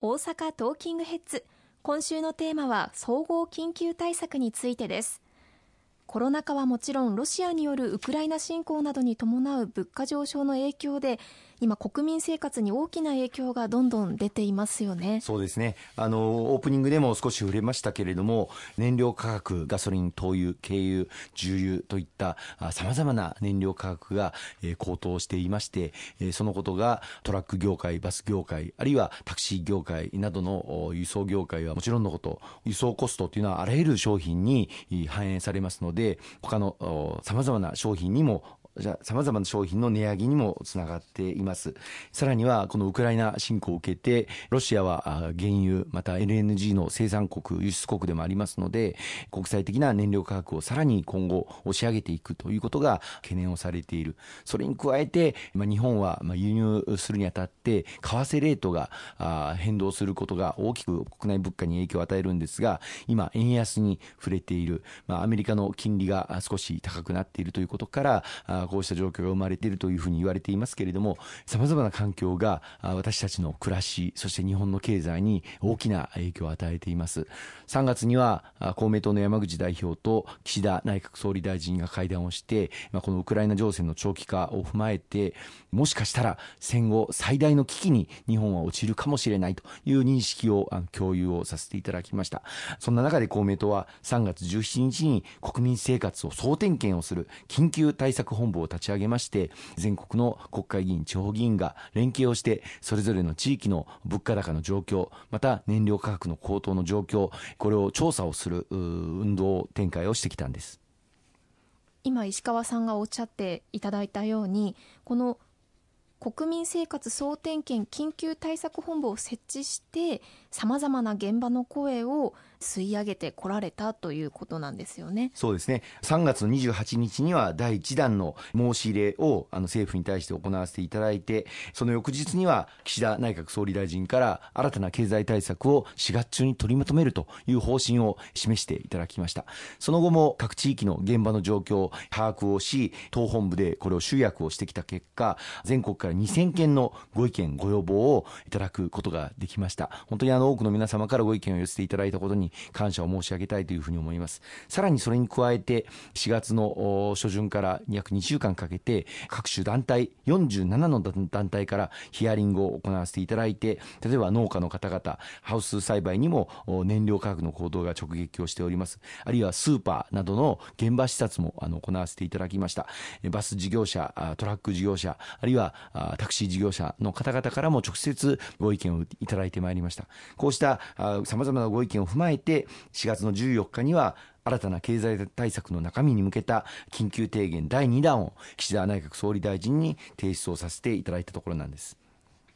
大阪トーキングヘッズ。今週のテーマは総合緊急対策についてです。コロナ禍はもちろんロシアによるウクライナ侵攻などに伴う物価上昇の影響で今国民生活に大きな影響がどんどん出ていますよね。そうですね。あのオープニングでも少し触れましたけれども燃料価格ガソリン灯油軽油重油といったさまざまな燃料価格が、え、高騰していまして、え、そのことがトラック業界バス業界あるいはタクシー業界などの輸送業界はもちろんのこと輸送コストというのはあらゆる商品に反映されますので他のさまざまな商品にもさまざまな商品の値上げにもつながっています。さらには、このウクライナ侵攻を受けて、ロシアは原油、また LNG の生産国、輸出国でもありますので、国際的な燃料価格をさらに今後押し上げていくということが懸念をされている。それに加えて、ま、日本は輸入するにあたって、為替レートが変動することが大きく国内物価に影響を与えるんですが、今、円安に触れている、ま、アメリカの金利が少し高くなっているということから、こうした状況が生まれているというふうに言われていますけれども、さまざまな環境が私たちの暮らし、そして日本の経済に大きな影響を与えています。3月には公明党の山口代表と岸田内閣総理大臣が会談をして、このウクライナ情勢の長期化を踏まえて、もしかしたら戦後最大の危機に日本は陥るかもしれないという認識を共有をさせていただきました。そんな中で公明党は3月17日に国民生活を総点検をする緊急対策本本部を立ち上げまして全国の国会議員地方議員が連携をしてそれぞれの地域の物価高の状況また燃料価格の高騰の状況これを調査をする運動展開をしてきたんです。今石川さんがおっしゃっていただいたようにこの国民生活総点検緊急対策本部を設置してさまざまな現場の声を吸い上げてこられたということなんですよね。そうですね。3月28日には第1弾の申し入れをあの政府に対して行わせていただいて、その翌日には岸田内閣総理大臣から新たな経済対策を4月中に取りまとめるという方針を示していただきました。その後も各地域の現場の状況を把握をし、党本部でこれを集約をしてきた結果、全国から2000件のご意見、ご要望をいただくことができました。本当にあの多くの皆様からご意見を寄せていただいたことに感謝を申し上げたいというふうに思います。さらにそれに加えて、4月の初旬から約2週間かけて、各種団体、47の団体からヒアリングを行わせていただいて、例えば農家の方々、ハウス栽培にも燃料価格の高騰が直撃をしております。あるいはスーパーなどの現場視察もあの行わせていただきました。バス事業者、トラック事業者、あるいはタクシー事業者の方々からも直接ご意見をいただいてまいりました。こうしたさまざまなご意見を踏まえて、4月の14日には新たな経済対策の中身に向けた緊急提言第2弾を岸田内閣総理大臣に提出をさせていただいたところなんです。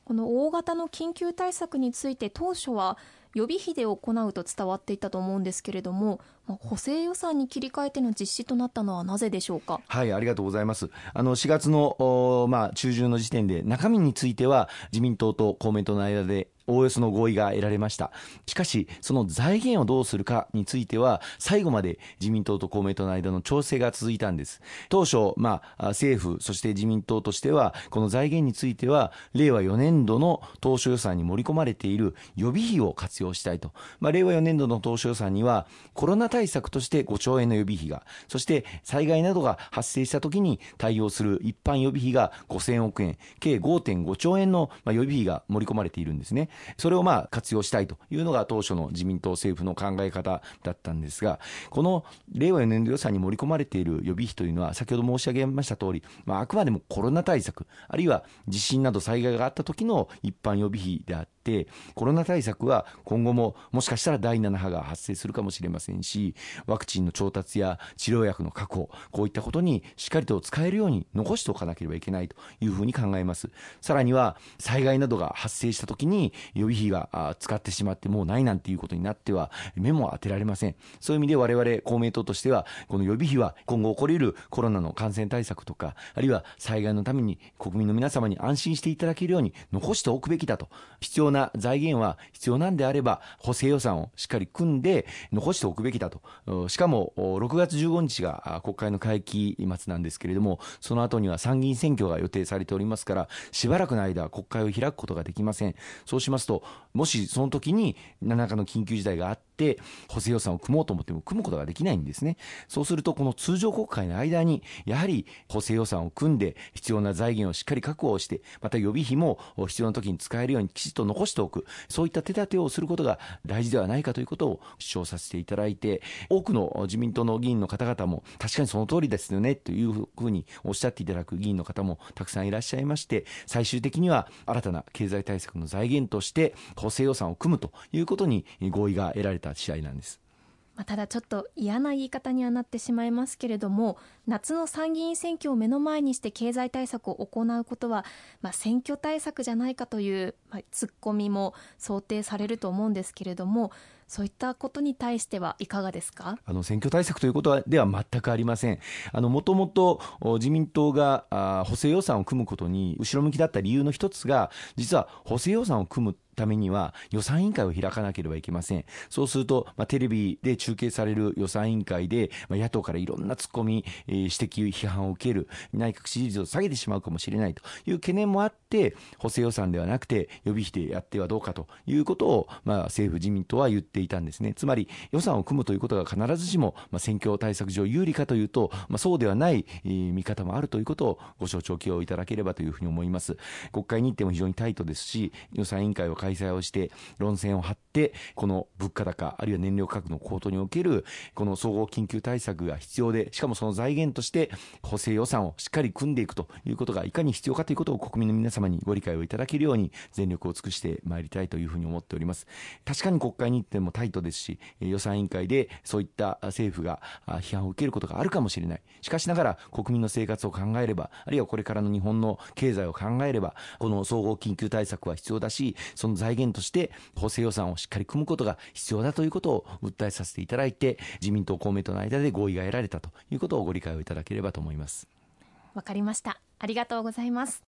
この大型の緊急対策について当初は予備費で行うと伝わっていたと思うんですけれども補正予算に切り替えての実施となったのはなぜでしょうか？はいありがとうございます。あの4月の、まあ、中旬の時点で中身については自民党と公明党の間でおおよその合意が得られました。しかし、その財源をどうするかについては、最後まで自民党と公明党の間の調整が続いたんです。当初、まあ、政府、そして自民党としては、この財源については、令和4年度の当初予算に盛り込まれている予備費を活用したいと。まあ、令和4年度の当初予算には、コロナ対策として5兆円の予備費が、そして災害などが発生した時に対応する一般予備費が5000億円、計5.5兆円の予備費が盛り込まれているんですね。それをまあ活用したいというのが当初の自民党政府の考え方だったんですが、この令和4年度予算に盛り込まれている予備費というのは、先ほど申し上げました通り、まあ、あくまでもコロナ対策、あるいは地震など災害があった時の一般予備費であって、コロナ対策は今後ももしかしたら第7波が発生するかもしれませんし、ワクチンの調達や治療薬の確保、こういったことにしっかりと使えるように残しておかなければいけないというふうに考えます。さらには災害などが発生した時に予備費が使ってしまってもうないなんていうことになっては目も当てられません。そういう意味で我々公明党としてはこの予備費は今後起こり得るコロナの感染対策とかあるいは災害のために国民の皆様に安心していただけるように残しておくべきだと。必要な財源は必要なんであれば補正予算をしっかり組んで残しておくべきだと。しかも6月15日が国会の会期末なんですけれどもその後には参議院選挙が予定されておりますからしばらくの間国会を開くことができません。そうしますと、もしその時に何らかの緊急事態があって、補正予算を組もうと思っても組むことができないんですね。そうすると、この通常国会の間に、やはり補正予算を組んで、必要な財源をしっかり確保して、また予備費も必要な時に使えるようにきちっと残しておく、そういった手立てをすることが大事ではないかということを主張させていただいて、多くの自民党の議員の方々も、確かにその通りですよね、というふうにおっしゃっていただく議員の方もたくさんいらっしゃいまして、最終的には新たな経済対策の財源として補正予算を組むということに合意が得られた試合なんです。まあ、ただちょっと嫌な言い方にはなってしまいますけれども夏の参議院選挙を目の前にして経済対策を行うことは、まあ、選挙対策じゃないかという、まあ、ツッコミも想定されると思うんですけれどもそういったことに対してはいかがですか？あの選挙対策ということでは全くありません。もともと自民党が補正予算を組むことに後ろ向きだった理由の一つが、実は補正予算を組むためには予算委員会を開かなければいけません。そうすると、まあ、テレビで中継される予算委員会で、まあ、野党からいろんな突っ込み、えー、指摘、批判を受ける、内閣支持率を下げてしまうかもしれないという懸念もあって、補正予算ではなくて予備費でやってはどうかということを、まあ、政府自民党は言っていたんですね。つまり予算を組むということが必ずしも、まあ、選挙対策上有利かというと、まあ、そうではない、えー、見方もあるということをご承知おきをいただければというふうに思います。国会日程も非常にタイトですし、予算委員会を開催をして、論戦を張って、この物価高、あるいは燃料価格の高騰における、この総合緊急対策が必要で、しかもその財源として、補正予算をしっかり組んでいくということがいかに必要かということを国民の皆様にご理解をいただけるように、全力を尽くしてまいりたいというふうに思っております。確かに国会日程もタイトですし、予算委員会でそういった政府が批判を受けることがあるかもしれない。しかしながら国民の生活を考えれば、あるいはこれからの日本の経済を考えれば、この総合緊急対策は必要だし、その財源として補正予算をしっかり組むことが必要だということを訴えさせていただいて、自民党、公明党の間で合意が得られたということをご理解をいただければと思います。わかりました。ありがとうございます。